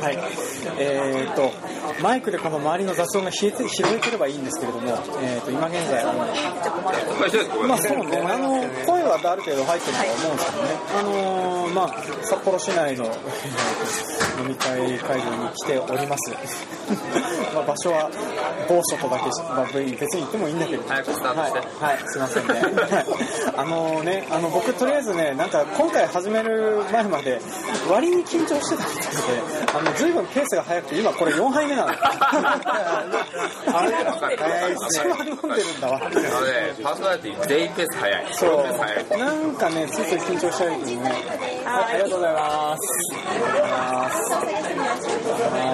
はい。えー、と、マイクでこの周りの雑音が拾えて拾えてればいいんですけれども、えー、と今現在、あのまあそうね、あの、声はある程度入ってるとは思うんですけどね、あのーまあ、札幌市内のえー飲み会会場に来ております。まあ場所は某所とだけし、まあ、別に行ってもいいんだけど、早くスタートしてはい、はい、すいませんね。はいあのね、あの僕とりあえずね、なんか今回始める前まで割に緊張してたみたいで、あの随分ペースが速くて今これ4杯目なの。あれ？早いっ一番飲んでるんだわ。あのね、パーソナリティ全員ペース速い。そ。う。なんかね、ついつい緊張しちゃうけどね。はい、ありがとうございます。ありがとうございます。は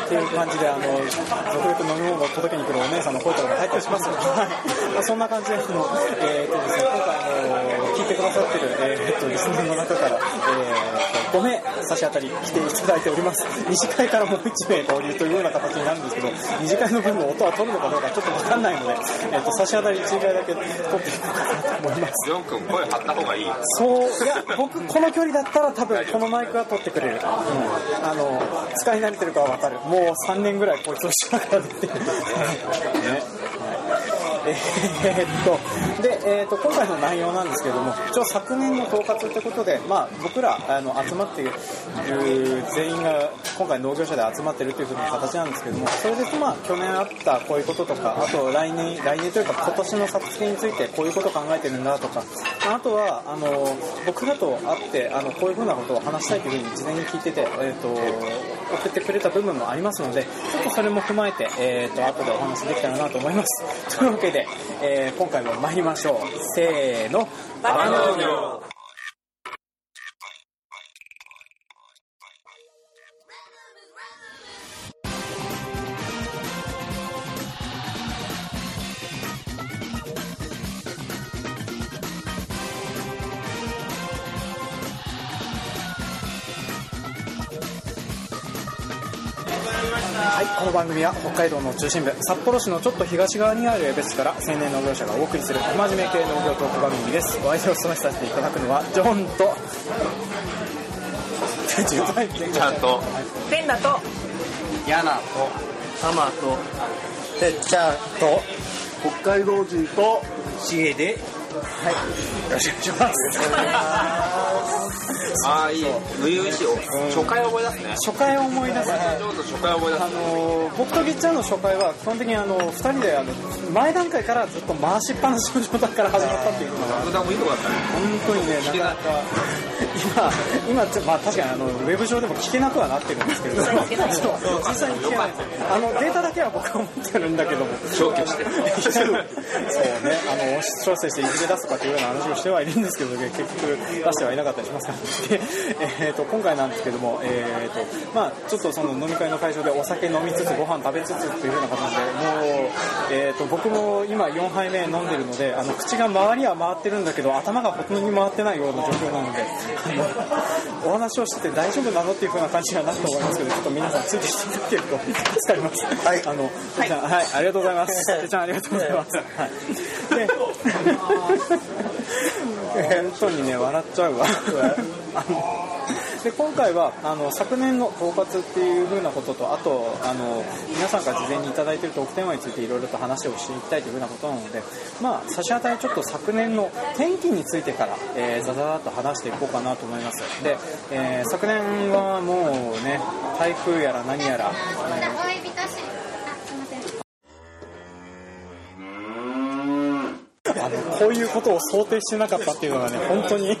い。っていう感じで、あの、続々飲み物を届けに来るお姉さんの声とかも入ったりします。はい。まあそんな感じで、あの、えー、っとですね、今回、あの、聞いてくださってる、えー、っと、リスナーの中から、えー、っと、5名差し当たり来ていただいております。二次会からもう1名合流というような形になるんですけど、二次会の分の音は取るのかどうかちょっとわかんないので、えー、っと、差し当たり1回だけ取っていこうかなと思います。ジョン君声張った方がいい。そう、いや、僕、この距離だったら多分このマイクは取ってくれる。うん。あの、使い慣れてるかはわかる。もう3年ぐらいこいつをしながら出てる。ね。えーっと、で、えーっと、今回の内容なんですけれども、一応昨年の統括ってことで、まあ、僕ら、あの、集まっている全員が、今回農業者で集まってるというふうな形なんですけども、それで、まあ、去年あったこういうこととか、あと来年、来年というか今年の作付けについてこういうこと考えてるんだとか、あとは、あの、僕らと会って、あの、こういうふうなことを話したいというふうに事前に聞いてて、えーっと、送ってくれた部分もありますので、ちょっとそれも踏まえて、えーっと、後でお話できたらなと思います。というわけで、でえー今回も参りましょう。せーの、バカ農業はい、この番組は北海道の中心部、札幌市のちょっと東側にある江別市から青年農業者がお送りする真面目系農業トーク番組です。お相手を務めさせていただくのは、ジョンと、ちゃんと。ペンダと。ヤナと。タマと。てっちゃんと、北海道人と。シゲで。はい、よろしくお願いします。ああ、いい。初々しい。初回を思い出すね。初回を思い出すね。ちょうど初回を思い出すあ。の僕とぎっちゃんの初回は基本的にあの2人であの前段階からずっと回しっぱなしの状態から始まったっていうのが爆弾もいいとこだったね。本当にねなかなか今今ちょまあ確かにあのウェブ上でも聞けなくはなってるんですけれども 実際に聞けないあのデータだけは僕は持ってるんだけども消去して。そうねあの調整していずれ出すかというような話をしてはいるんですけど結局出してはいなかったりしますからで、えー、と今回なんですけども、えーとまあ、ちょっとその飲み会の会場でお酒飲みつつご飯食べつつというような形でもう、えー、と僕も今4杯目飲んでるのであの口が周りは回ってるんだけど頭がほとんどに回ってないような状況なのであのお話をしてて大丈夫なのっていう風な感じにはなると思いますけどちょっと皆さんついてきていただけると助かります。はい。あの、てっちゃんはいありがとうございます。てっちゃんありがとうございます。はい。で本当にね笑っちゃうわ あ ので今回はあの昨年の統括っていう風なこととあとあの皆さんから事前にいただいているトークテーマについていろいろと話をしていきたいという風なことなのでまあ差し当たりちょっと昨年の天気についてから、えー、ざざざっと話していこうかなと思いますで、えー昨年はもうね台風やら何やら、えー。あ、すみません。あのこういうことを想定してなかったっていうのがね本当に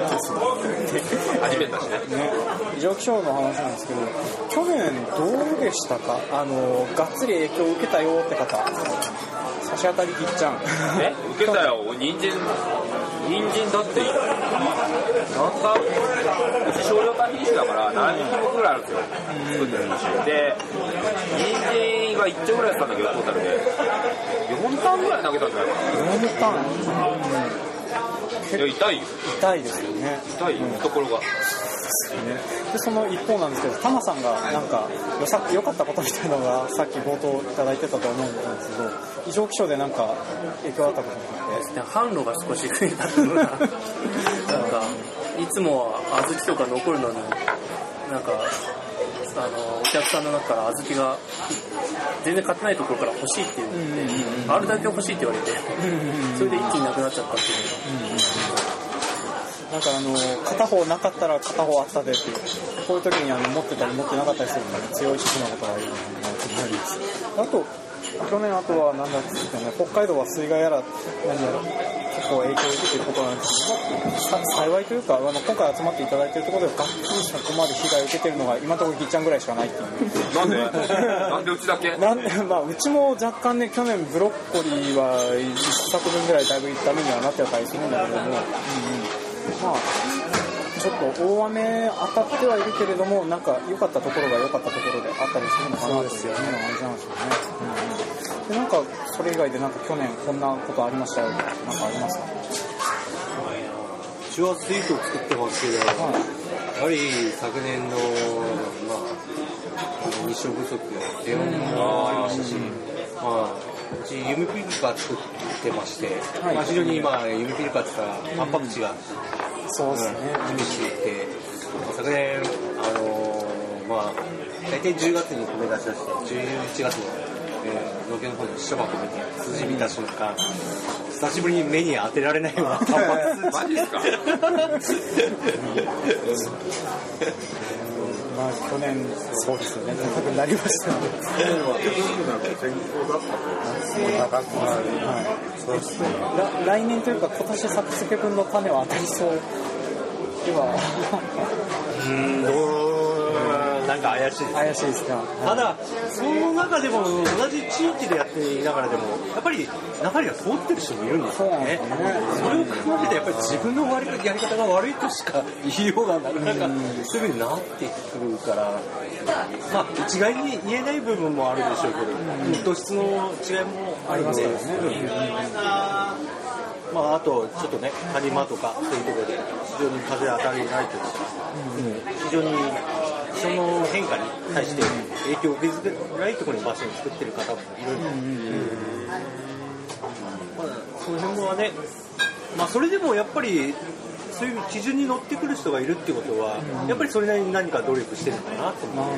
初めてだしね。ね、異常気象の話なんですけど、去年どうでしたかあの、がっつり影響を受けたよって方、差し当たりぎっちゃん。え？受けたよ。人参、人参だって、なんか、うち少量化品種だから何品目ぐらいあるんですよ。作ってる品種。で、人参が1丁ぐらいやったんだけど、トータルで。4単ぐらい投げたんじゃないか4ターン、な。いや、痛いよ。痛いですよね。痛いよ、ところが。ねで、その一方なんですけど、タマさんがなんか良さ良かったことみたいなのがさっき冒頭いただいてたと思うんですけど、異常気象でなんか影響あったことがあって、販路が少し増えたっていうのが なんかいつもは小豆とか残るのになんかあのお客さんの中から小豆が全然買ってないところから欲しいっていうので、あるだけ欲しいって言われて、それで一気になくなっちゃったっていう。なんかあの片方なかったら片方あったでっていう。こういう時にあの持ってたり持ってなかったりするのが強い主婦なことがいるのがありあと去年あとは何だっつってね。北海道は水害やら何やら結構影響を受けていることなんで？すけど、まあ幸いというかあの今回集まっていただいているところではがっつりそこまで被害を受けているのが今のところぎっちゃんぐらいしかないっていうなんでなんでうちだけ？なんでまあ、うちも若干ね、去年ブロッコリーは1作分ぐらいだいぶダメにはなってたりするんだけども、うんうん、まあ、ちょっと大雨当たってはいるけれども、なんか良かったところが良かったところであったりするのかなというような感じなんですよね。うんうん、でなんか、それ以外でなんか去年こんなことありましたよ、なんかありますか？うちはスイートを作ってますけど、はい。やはり昨年の、まあ、日照不足や低温もありましたし、まあ、うちユミピリカ作ってまして、はい。まあ、非常に今、ユミピリカって言ったら、タンパク質がそうですね。厳しくて、まあ昨年、あのーまあ、大体10月に米出し出して、11月の、えー農協の方に一箱見て、数字見た瞬間、久しぶりに目に当てられないようなマジですか？まあ、去年、そうですよね、高くなりましたね。はい、来来年というか、今年作付け分の種は当たりそう。では。うんどうなんか怪しいですね怪しいですか？ただ、その中でも同じ地域でやっていながらでも、やっぱり流れが通ってる人もいるんですよね。それを考えて、やっぱり自分の割りやり方が悪いとしか言いようがなかなかすぐになってくるから、まあ、一概に言えない部分もあるでしょうけど、土質の違いもありますね。まあ、あと、ちょっとね、谷間とかっていうところで、非常に風当たりないというか、非常にその変化に対して影響を受けづらいところに場所を作ってる方もいるんで、まあ、その辺はね、まあ、それでもやっぱり、そういう基準に乗ってくる人がいるってことは、やっぱりそれなりに何か努力してるのかなと思う。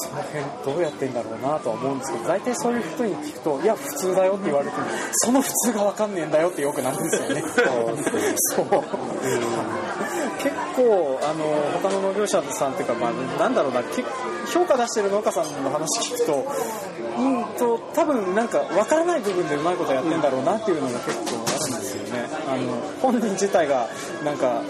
その辺どうやってんだろうなとは思うんですけど大体そういう人に聞くといや普通だよって言われてもその普通が分かんねえんだよってよくなるんですよね。そう結構あの他の農業者さんっていうか、まあ、なんだろうな結評価出してる農家さんの話聞くとうんと多分なんか分からない部分でうまいことやってんだろうなっていうのが結構あるんですよね。あの本人自体がなんか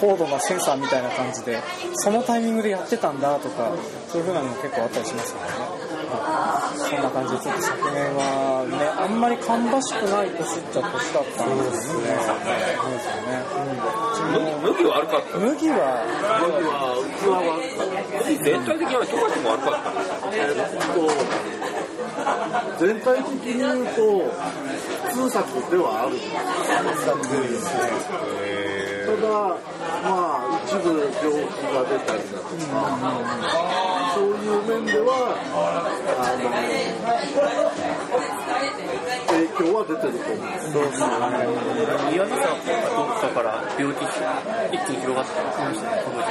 高度なセンサーみたいな感じでそのタイミングでやってたんだとかそういう風なのも結構あったりしますよね。そんな感じでちょっと昨年はねあんまり芳しくない年っちゃ年だったんですよね。そうですよね、麦麦悪かった。うん、麦は麦全体的には十勝も悪かった。全体的に言うと普通作ではある。んですただまあ一部病気が出たりだとか、そういう面ではあの影響は出てると思う宮城さん。かどっかから病気一気に広がってきましたね、この時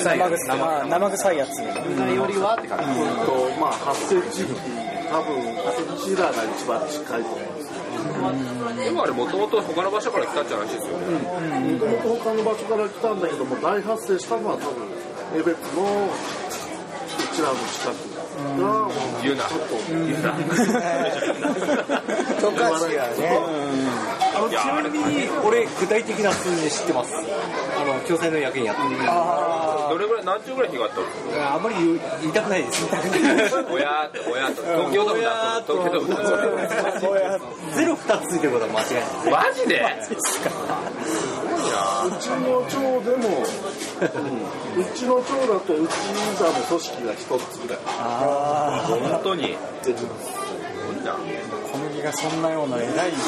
臭いや生臭まあ生臭いやつよりはって感じ、とまあ発生地域多分こちらが一番近いと思うんですつでもあれもともと他の場所から来たって話ですよね。もともと他の場所から来たんだけども大発生したのは多分江別のうちらの近くが、言うな。ちょっと。言うな。十勝はねあのちなみに、俺、具体的な数字知ってます。あの、共済の役員やってる。あどれぐらい何十ぐらい日があったの？あんまり言いたくないです。親と親と東京ドームだと東京ドームだゼロ2つついてることは間違いない。と マジで。うちの町でも、うんうちの町だとうち座の組織が一つぐらい。あ本当に。小麦がそんなような偉い違いでで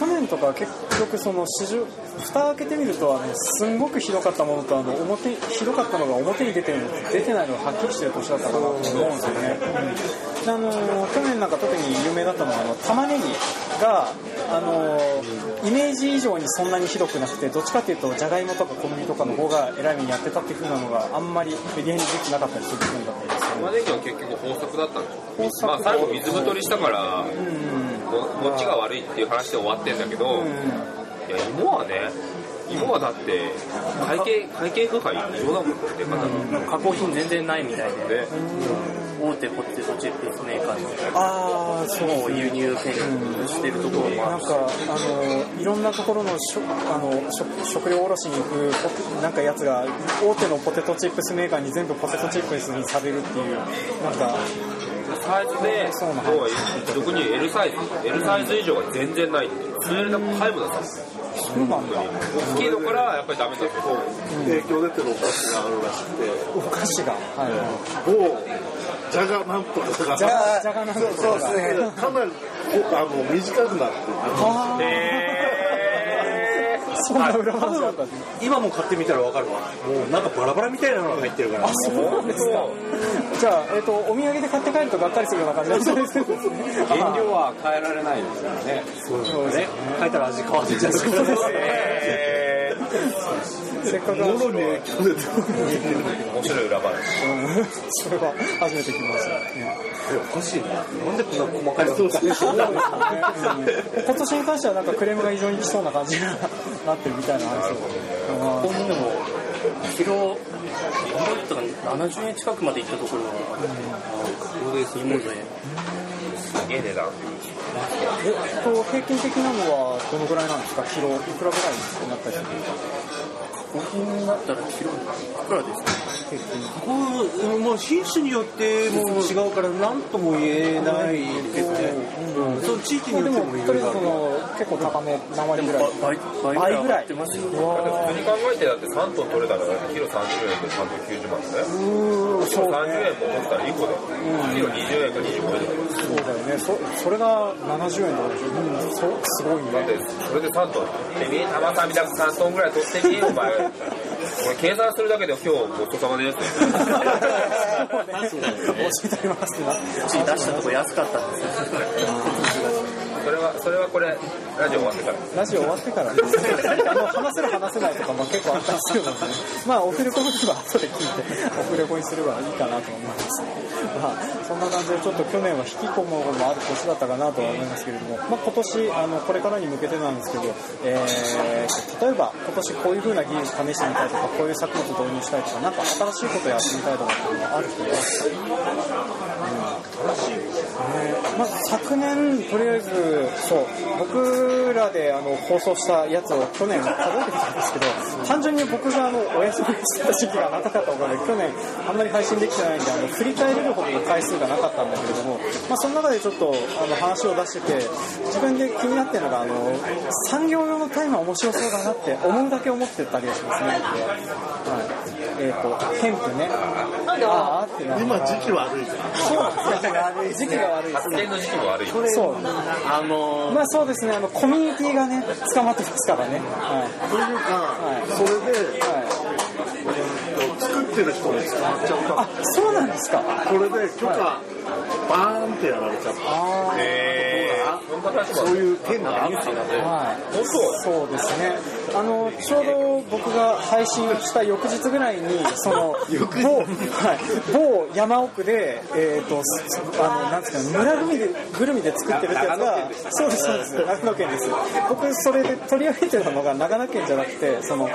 去年とか結局その市場蓋開けてみるとあのすんごくひどかったものとあの表ひどかったのが表に出てる出てないのがはっきりしてる年だったかなと思うんですよね、うん、あの去年なんか特に有名だったのはあの玉ねぎがあのイメージ以上にそんなにひどくなくてどっちかっていうとじゃがいもとか小麦とかの方がえらい目にやってたっていう風なのがあんまりメディアに出てなかったりする部分だったりですね玉ねぎは結局豊作だったんでしょ豊作まあ最後水太りしたからうんももっちが悪いっていう話で終わってんだけど、いや芋はね芋はだって会計会計不敗異常だもんね出方が、加工品全然ないみたいで、で大手ポテトチップスメーカーの。ああそう。もう輸入権してるところもあるし、なんかあのいろんなところのしょあの食食料卸に行くポなんかやつが大手のポテトチップスメーカーに全部ポテトチップスにされるっていうなんかサイズでに L サイズ L サイズ以上が全然ないっていう。それだけ皆無だったんですよそうなんだ。大きいのからやっぱりダメだけど影響出てるお菓子があるらしくて。お菓子が、はい、某じゃがなんとかがじゃがじゃがなんとか。そうですねかなりこあの短くなってあー。へそんな裏話だったんですね今も買ってみたらわかるわ。もうなんかバラバラみたいなのが入ってるからあそうなんですかじゃあ、えっとお土産で買って帰るとがっかりするような感じだったりするんですね。原料は変えられないですからね。そうですね。変えたら味変わってんじゃないですかせっかくもろに影響出てる面白い。裏話。うんそれは初めて聞きました、ねおかしい。ななんでこんな細かい。ことそうですねうん今年に関してはなんかクレームが異常に来そうな感じになってるみたい。なんですよここにでもキロ何倍だったかな70円近くまで行ったところがそうです芋ですげえ値段。えっと平均的なのはどのぐらいなんですか？キロいくらぐらいになったりするんですか？加工品だったらキロいくらですかこうもう品種によっても違うから何とも言えないけどね、うんうん、その地域によってもいろいろあるの結構高め何割ぐらい倍倍ぐらい上がってますようわだって普通に考えてだって3トン取れたらキロ30円で390万だねーうーんキロ30円も持ったらいい子だよキロ20円か25円だよそうだよねそそれが70円とかでしょ、うん、そすごいねだってそれで3トン取ってみ玉さんみたく3トンぐらい取ってみお前俺計算するだけで今日ごちそうさまですそうね教えてありますってなうち出したとこ安かったんです それはこれラジオ終わってからラジオ終わってからね、あの話せる話せないとかも結構あったんですけどね、まあ、オフレコの時は後で聞いて、オフレコにすればいいかなと思います。まあ、そんな感じで、ちょっと去年は引き込むものもある年だったかなとは思いますけれども、まあ、今年、あの、これからに向けてなんですけど、えー、例えば、今年こういう風な技術試してみたいとか、こういう作物導入したいとか、なんか新しいことやってみたいとかっていうのはある人いますまず昨年、とりあえず、そう、僕らであの放送したやつを去年数えてきたんですけど、単純に僕があのお休みした時期が長かったおかげで、去年あんまり配信できてないんで、あの振り返れるほどの回数がなかったんだけれども、まあ、その中でちょっとあの話を出してて、自分で気になってるのが、あの産業用のタイマー面白そうだなって思うだけ思ってたりはしますね。はいえー、とヘンプね、ああってな今時期悪いからそうなんですよ時期が悪い。発電の時期も悪いそう。あのまあそうですね、あの、コミュニティがね、捕まってますからね。はというか、それで、い。はい。作ってる人も捕まっちゃったあ、そうなんですか。これで許可、バーンってやられちゃったそういう件があったのであ。はい。そうですね。あの、ちょうど僕が配信した翌日ぐらいに、その、某、はい、某山奥で、えっ、と、すあの、なんですかね、村ぐるみで、ぐるみで作ってるってやつが、そうです、そうです、長野県です。僕、それで取り上げてたのが長野県じゃなくて、その、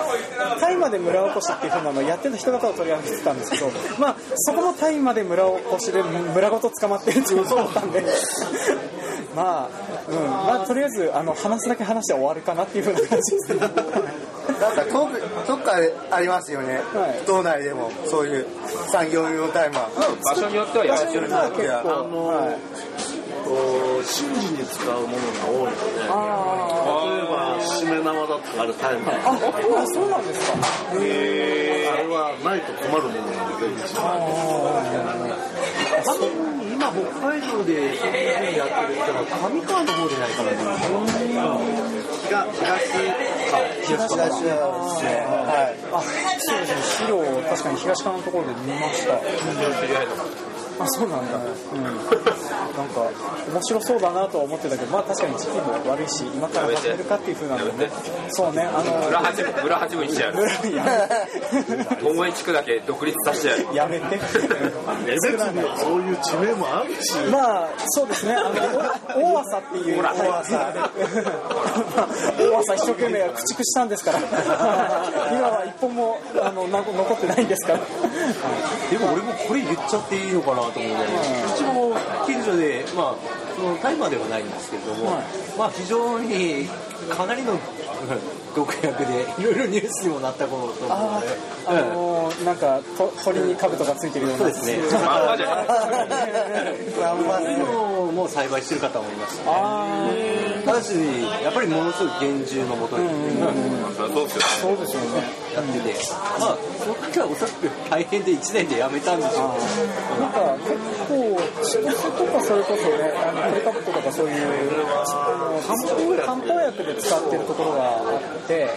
大麻で村おこしっていうふうなのをやってた人方を取り上げてたんですけど、まあ、そこも大麻で村おこしで村ごと捕まってるっていうことだったんで、まあ、うん、まあ、とりあえず、あの、話すだけ話して終わるかなっていうふうな感じですね。なんか遠くどっかでありますよね、はい。道内でもそういう産業用タイマー、場所によってはやってる結構、はい。こう神事に使うものが多いので。あ例えばしめ縄だったからタイマー。ああそうなんですか。あれはないと困るものなので一番今北海道でそういうふうにやってる人は上川の方でないからね東東東ですね。はいあそうですね。資料を確かに東側のところで見ましたあそうなんだ、うん、なんか面白そうだなとは思ってたけどまあ確かに時期も悪いし今から始めるかっていう風なのでね。そうねあの村八分村八分にしてやる。東映地区だけ独立させてやるやめて。江別にはそういう地名もあるし。まあそうですね。あのお大朝っていう大朝。大朝一生懸命駆逐したんですから。今は一本もあのな残ってないんですから。でも俺もこれ言っちゃっていいのかなと思うちも近所で、まあ、そのタイマーではないんですけれども、はい。まあ非常にかなりの毒薬でいろいろニュースにもなったことと思うので、あのーなんかと鳥に兜がついてるようなそうですね。まんまじゃないそういうのをもう栽培してる方もいましたただしやっぱりものすごい厳重のもとにそりゃそうっすよあそうですよねやってて、まあその時はおそらく大変で1年で辞めたんでしょう。なんか結構千歳とかそれこそねあのトリカブトとかそういうあの漢方薬で使ってるところがあって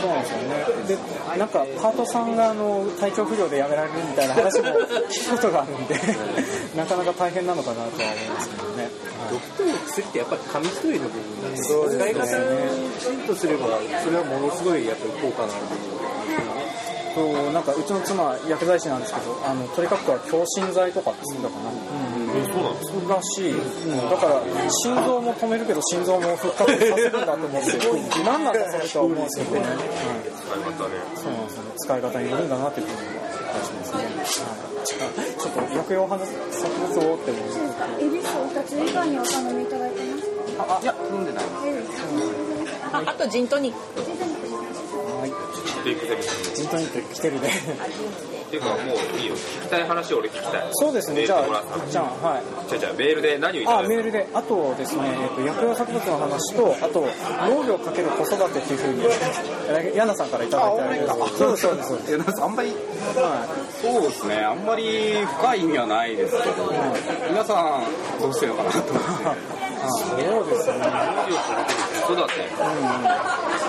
そうなんですよね。でなんかパートさんがあの体調不良で辞められるみたいな話も聞くことがあるんで なかなか大変なのかなとは思いますけどね、毒と薬ってやっぱり紙一重の部分なんでね使い方をきちんとすればそれはものすごいやっぱり効果のある部そうなんかうちの妻薬剤師なんですけどあのトリカブトは強心剤とかって言ってたかな、そうなん。ですそうらしい、うん、だから心臓も止めるけど心臓も復活させるんだと思って何なんだそれとは思うんですけどね、はい使い方ねそうなんですよね。使い方によるんだなっていうふうに感じますね、はい、ちょっと薬用花作物をって思うエビスお二つ以外にお頼みいただいてますか？あいや飲んでない。ああとジントニックはいテイクセブンジントニック来てるね。っていうかもういいよ。聞きたい話を俺聞きたい。そうですね。じゃあじゃあはい。じゃあじゃあメールで何をいただいたあメールで、あとですね、えっと薬用作物の話と、あと農業かける子育てっていうふうに、えヤナさんからいただいてあるんです。そうです、そうです、そうです。いやなんかあんまりはそうですね。あんまり深い意味はないですけど皆さんどうしてるのかなと。思ってそうですね。そうだって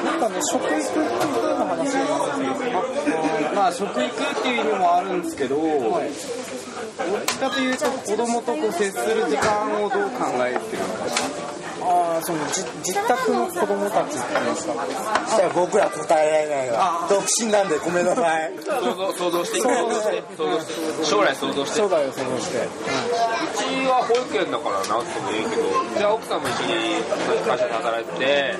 なんかね、食育って。いうふうな話があるんですけど、まあ食育っていう意味もあるんですけど、どっちかというと子供とこう接する時間をどう考えてるのか。ああ、そのじ自宅の子供たちっていうんですか。じゃあ僕ら答えられないわ独身なんでごめんなさい。想像想像して将来想像して。将来を想像して。保育園だからなってもいいけどじゃあ奥さんも一緒に会社で働いてて、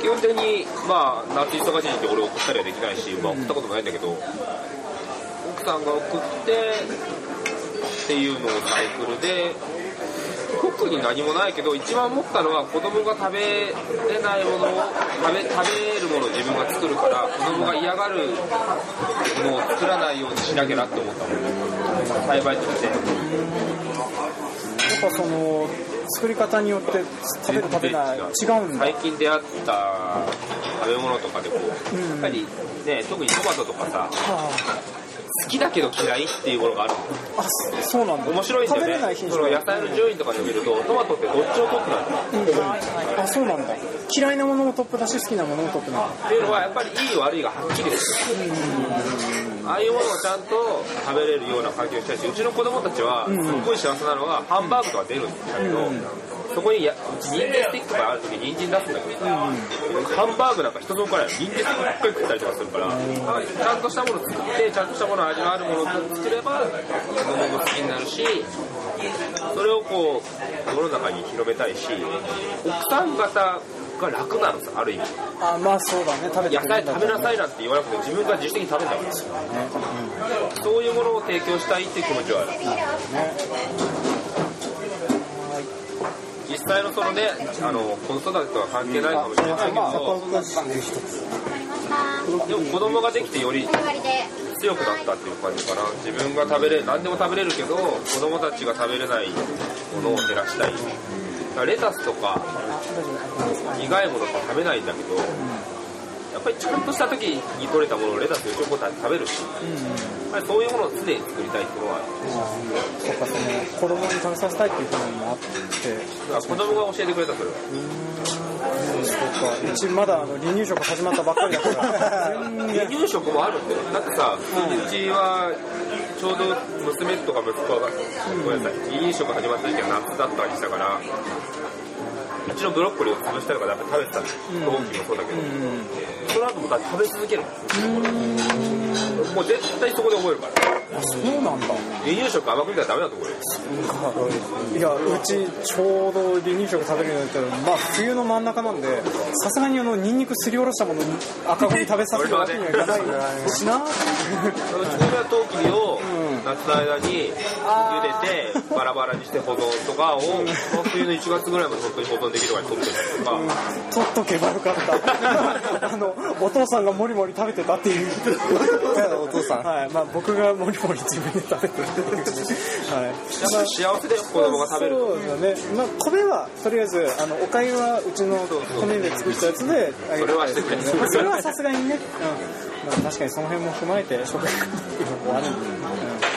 基本的にまあ夏忙しい時俺送ったりはできないし、まあ、送ったこともないんだけど、奥さんが送ってっていうのをサイクルで特に何もないけど一番思ったのは子供が食べれないものを食べ食べるものを自分が作るから子供が嫌がるものを作らないようにしなきゃなって思ったもん栽培として。やっぱその、作り方によって食べる食べない違うんだ。最近出会った食べ物とかでこう、やっぱりね特にトマトとかさ好きだけど嫌いっていうものがあるのあ、そそうなんだ。面白いんだよ食べれないねその品種野菜の順位とかで見るとトマトってどっちを取ってなんだよあ、そうなんだ。嫌いなものもトップだし、好きなものもトップなんだ。っていうのはやっぱりいい悪いがはっきりするああいうものをちゃんと食べれるような環境にしたいしうちの子供たちはすっごい幸せなのはハンバーグとか出るんだけど、そこにや人参スティックがある時に人参出すんだけどさ、ハンバーグなんか一つも来ない人参スティックばっかり食ったりとかするから、ちゃんとしたものを作ってちゃんとしたもの味のあるものを作れば子供も好きになるしそれをこう世の中に広めたいし奥さん方が楽なのさある意味。あ、まあそうだね。食べて野菜食べなさいなんて言わなくて自分が自主的に食べるんだからそういうものを提供したいっていう気持ちはある実際のそのねあの子育てとは関係ないかもしれないけど。でも子供ができてより強くなったっていう感じかな自分が食べれ何でも食べれるけど子供たちが食べれないものを減らしたいレタスとか苦いものとか食べないんだけど、やっぱりちゃんとした時に取れたものをレタスよちょこ食べるし、やっぱりそういうものを常に作りたいっていうのはそっかその子供に食べさせたいっていうふうにもあって。だから子供が教えてくれたそれは。そうか。うちまだあの離乳食始まったばっかりだから。離乳食もあるんだよだってさ、うちはちょうど娘とか息子が、ごめんなさい離乳食始まった時は夏だったりしたからうちのブロッコリーを潰したりとかやっぱ食べてたん。ですよ同期もそうだけど、その後もだって食べ続けるもう絶対そこで覚えるからそうなんだ。離乳食甘く見たらダメだと思うよ。いやうちちょうど離乳食食べるようになったらまあ冬の真ん中なんでさすがにあのニンニクすりおろしたもの赤子に食べさせるわけにはいかないしなそのちくわとうきびを夏の間に茹でてバラバラにして保存とかを、まあ冬の1月ぐらいまで本当に保存できるから取ってとか、取っとけばよかった。あのお父さんがもりもり食べてたっていう。お父さん。はい。まあ僕がもりもり自分で食べてるはいやっぱり幸せだよ子供が食べるそうだね、まあ、米はとりあえずあのおかゆはうちの米で作ったやつであげそれはしてくれるそれはさすがにね、うんまあ、確かにその辺も踏まえて食育っていうのもあるんで、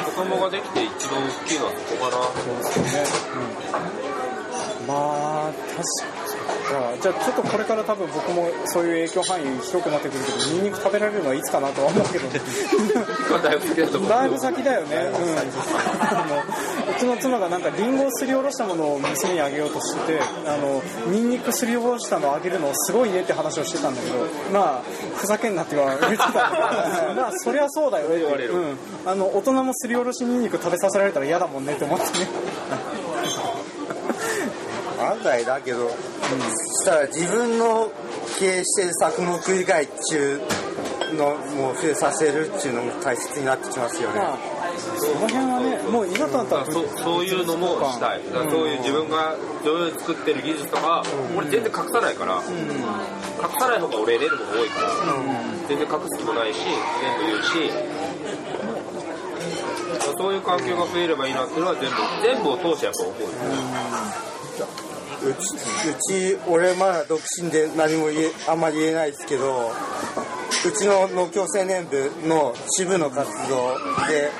子供ができて一番大きいのはそこかな、そうですよね、うん、まあ確かじゃあちょっとこれから多分僕もそういう影響範囲広くなってくるけどニンニク食べられるのはいつかなとは思うけど。だいぶ好きだと思うだいぶ先だよね、うん、あのうちの妻がなんかリンゴをすりおろしたものを娘にあげようとしててあのニンニクすりおろしたのをあげるのすごいねって話をしてたんだけどまあふざけんなって言われてたんだけど。まあそりゃそうだよね言われる。うん、あの大人もすりおろしニンニク食べさせられたら嫌だもんねって思ってね案外だけど、そしたら自分の経営してる作目以外っちゅうのも増えさせるっていうのも大切になってきますよね。まあその辺はねもういざとなったらそそういうのもしたい。だからそういう自分が上手に作ってる技術とか、俺全然隠さないから、隠さない方が俺得れるもの多いから、全然隠す気もないし全部言うし。そういう環境が増えればいいなっていうのは全部全部を通してやっぱ思うようち、うち、俺まだ独身で何も言え、あんまり言えないですけど、うちの農協青年部の支部の活動で、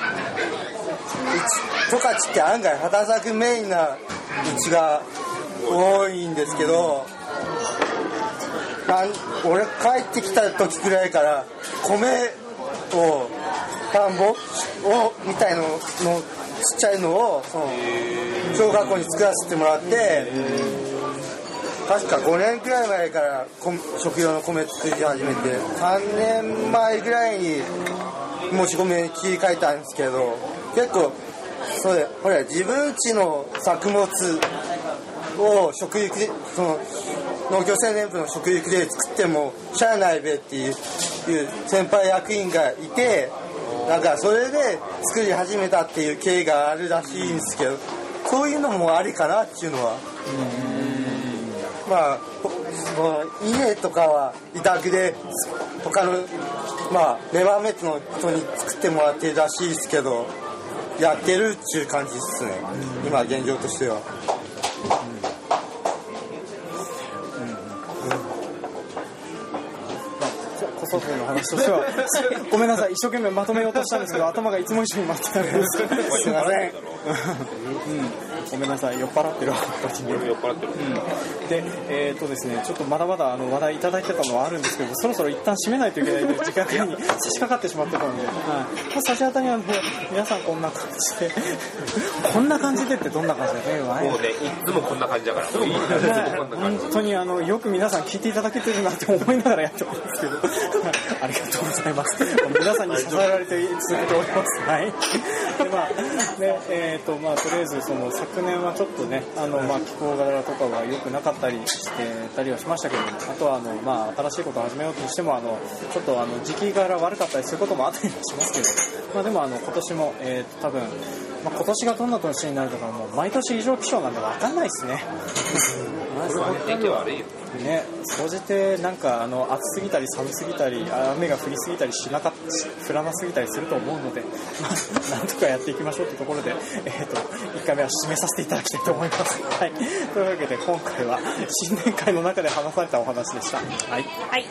十勝って案外畑作メインなうちが多いんですけど、なん俺帰ってきた時くらいから米を田んぼをみたいののちっちゃいのをその小学校に作らせてもらって確か5年くらい前から食用の米作り始めて3年前ぐらいにもち米に切り替えたんですけど結構それほら自分家の作物を食育でその農業青年部の食育で作ってもしゃあないべっていういう先輩役員がいてなんかそれで作り始めたっていう経緯があるらしいんですけどこういうのもありかなっていうのはまあほまあ稲とかは委託で他のまあレバーメッツの人に作ってもらってるらしいですけどやってるっちゅう感じっすね今現状としては。話としては ごめんなさい一生懸命まとめようとしたんですけど頭がいつも以上に回ってたんです。すいません、うん、ごめんなさい。酔っ払ってるわ私に酔っ払ってる。でえっ、とですねちょっとまだまだあの話題いただいてたのはあるんですけどそろそろ一旦締めないといけないという時間に差し掛かってしまってたので、はい。まあ、差し当たりはね皆さんこんな感じでこんな感じでってどんな感じだねもうねいつもこんな感じだから。本当にあのよく皆さん聞いていただけてるなって思いながらやってますけどありがとうございます。皆さんに支えられて続けております。はい。でまあねえーとまあ、とりあえずその昨年はちょっとねあの、まあ、気候柄とかが良くなかったりしてたりはしましたけどもあとはあの、まあ、新しいことを始めようとしてもあのちょっとあの時期柄悪かったりすることもあったりもしますけど、まあ、でもあの今年も、えーと多分まあ、今年がどんな年になるとかもう毎年異常気象なんで分かんないですね。天気悪いよ。ね総じてなんかあの暑すぎたり寒すぎたりあ雨が降りすぎたりしなか降らなすぎたりすると思うので、まあ、なんとかやっていきましょうというところで、えー、と1回目は締めさせていただきたいと思います、はい、というわけで今回は新年会の中で話されたお話でした。はい。はい。はい、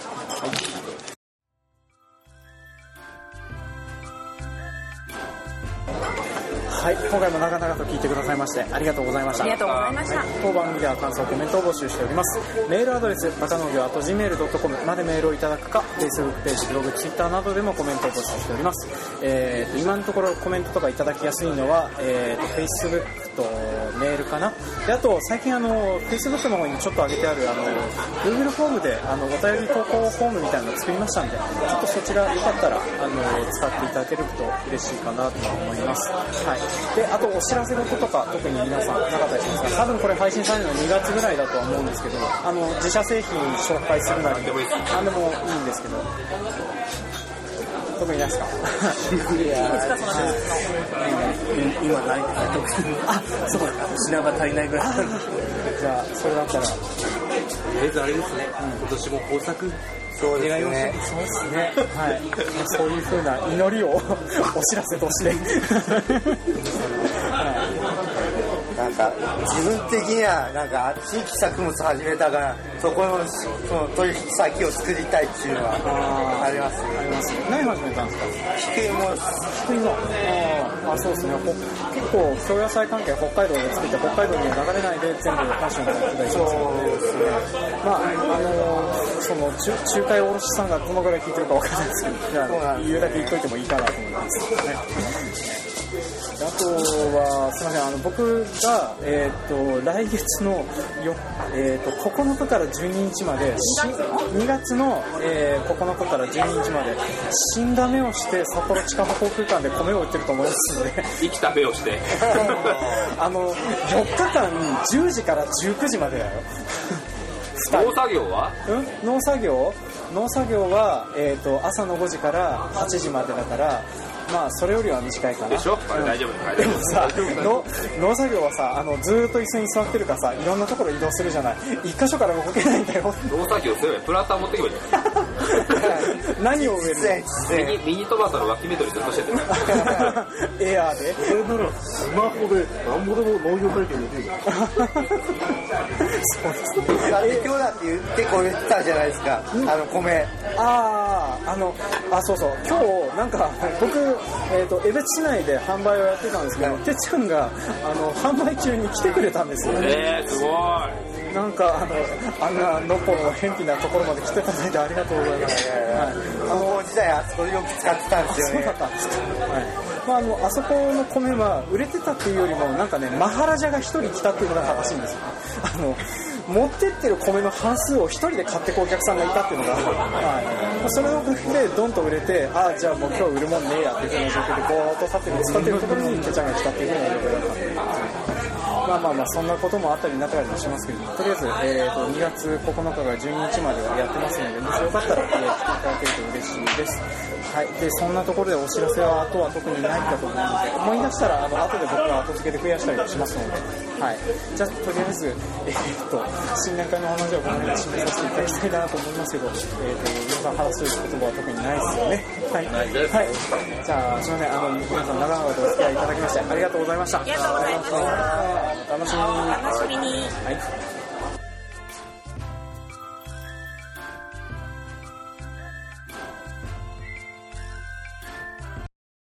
今回も長々と聞いてくださいましてありがとうございました。ありがとうございました。はい当番組では感想コメントを募集しております。メールアドレスバカ農業 .gmail.com までメールをいただくか Facebook ページブログ Twitter などでもコメントを募集しております、えーと今のところコメントとかいただきやすいのは、えーと Facebook とメールかな。であと最近あの Facebook の方にちょっと上げてあるあの Google フォームであのお便り投稿フォームみたいなのを作りましたんでちょっとそちらよかったらあの使っていただけると嬉しいかなと思います。はいであとお知らせ事とか特に皆さんなかったりしますか多分これ配信されるの2月ぐらいだとは思うんですけどあの自社製品紹介するなり何でもいいんですけど。特にな いですか？いや今ない特にあそうだ。品が足りないぐらいじゃあそれだったら。とりあえずあれですね、今年も豊作そうですねそうですね。はい。そういう風な祈りをお知らせとして。なんか自分的にはなんか地域作物始めたからそこのその取引先を作りたいっていうのはありますあります。何始めたんですか？低いもの低いの。ああ、そうですね。ほ結構、京野菜関係は北海道で作って、北海道には流れないで全部阪神からやってたりしますそうですね。まあ、あのーその中、仲介卸さんがどのぐらい聞いてるかわからないですけど、じゃあ言うだけ言っといてもいいかなと思いますね。あとは、すみません、あの僕が、えー、と来月のよ、えー、と9日から12日まで、し2月の、えー9日から12日まで、新ダメをして札幌地下歩行空間で米を売ってると思いますので、生きた目をして。あの4日間10時から19時までだよ。農作業は？うん、農作業農作業は、えー、と朝の5時から8時までだからまあそれよりは短いかな。でしょ？これ大丈夫でもさ農農作業はさあのずーっと椅子に座ってるからさいろんなところ移動するじゃない。一箇所から動けないんだよ。農作業すればプランター持ってけばいいじ何を植えるゃんミニミニトマトの脇芽取りずっとしてて。の エアーで。それならスマホでなんぼでも農業体験できる だって今日だって結構言ってたじゃないですか。あの米。あああのあそうそう。今日なんか僕、えー、と江別市内で販売をやってたんですけどてっちゃんがあの販売中に来てくれたんですよ。ねえー、すごいなんかあのあんなのっぽの偏僻なところまで来ていただいてありがとうございます。はい高校時代あそこよく使ってたんですよねそうだったんですか。はい。まああのあそこの米は売れてたっていうよりもなんかねマハラジャが一人来たっていうのが正しいんですよ。あの持ってってる米の半数を一人で買ってくお客さんがいたっていうのが、はい、それをでドンと売れてああじゃあもう今日売るもんねえやっていうふうな状況でぼーっと立ってる使ってるところにケちゃんが来たっていうふうな状況だったんで。まあまあまあそんなこともあったりなかったりもしますけどとりあえず、えー、と2月9日から12日まではやってますのでもしよかったら、えー来ていただけると嬉しいです。はい。でそんなところでお知らせはあとは特にないかと思うので思い出したらあの後で僕が後付けで増やしたりしますので。はい。じゃあとりあえずえー、と新年会の話はこの辺で締めさせていただきたいなと思いますけど、えー、と皆さん話す言葉は特にないですよね。はい、はい、じゃあすいません。あの皆さん長々とお付き合いいただきましてありがとうございました。ありがとうございました。お楽しみに。楽しみに。はい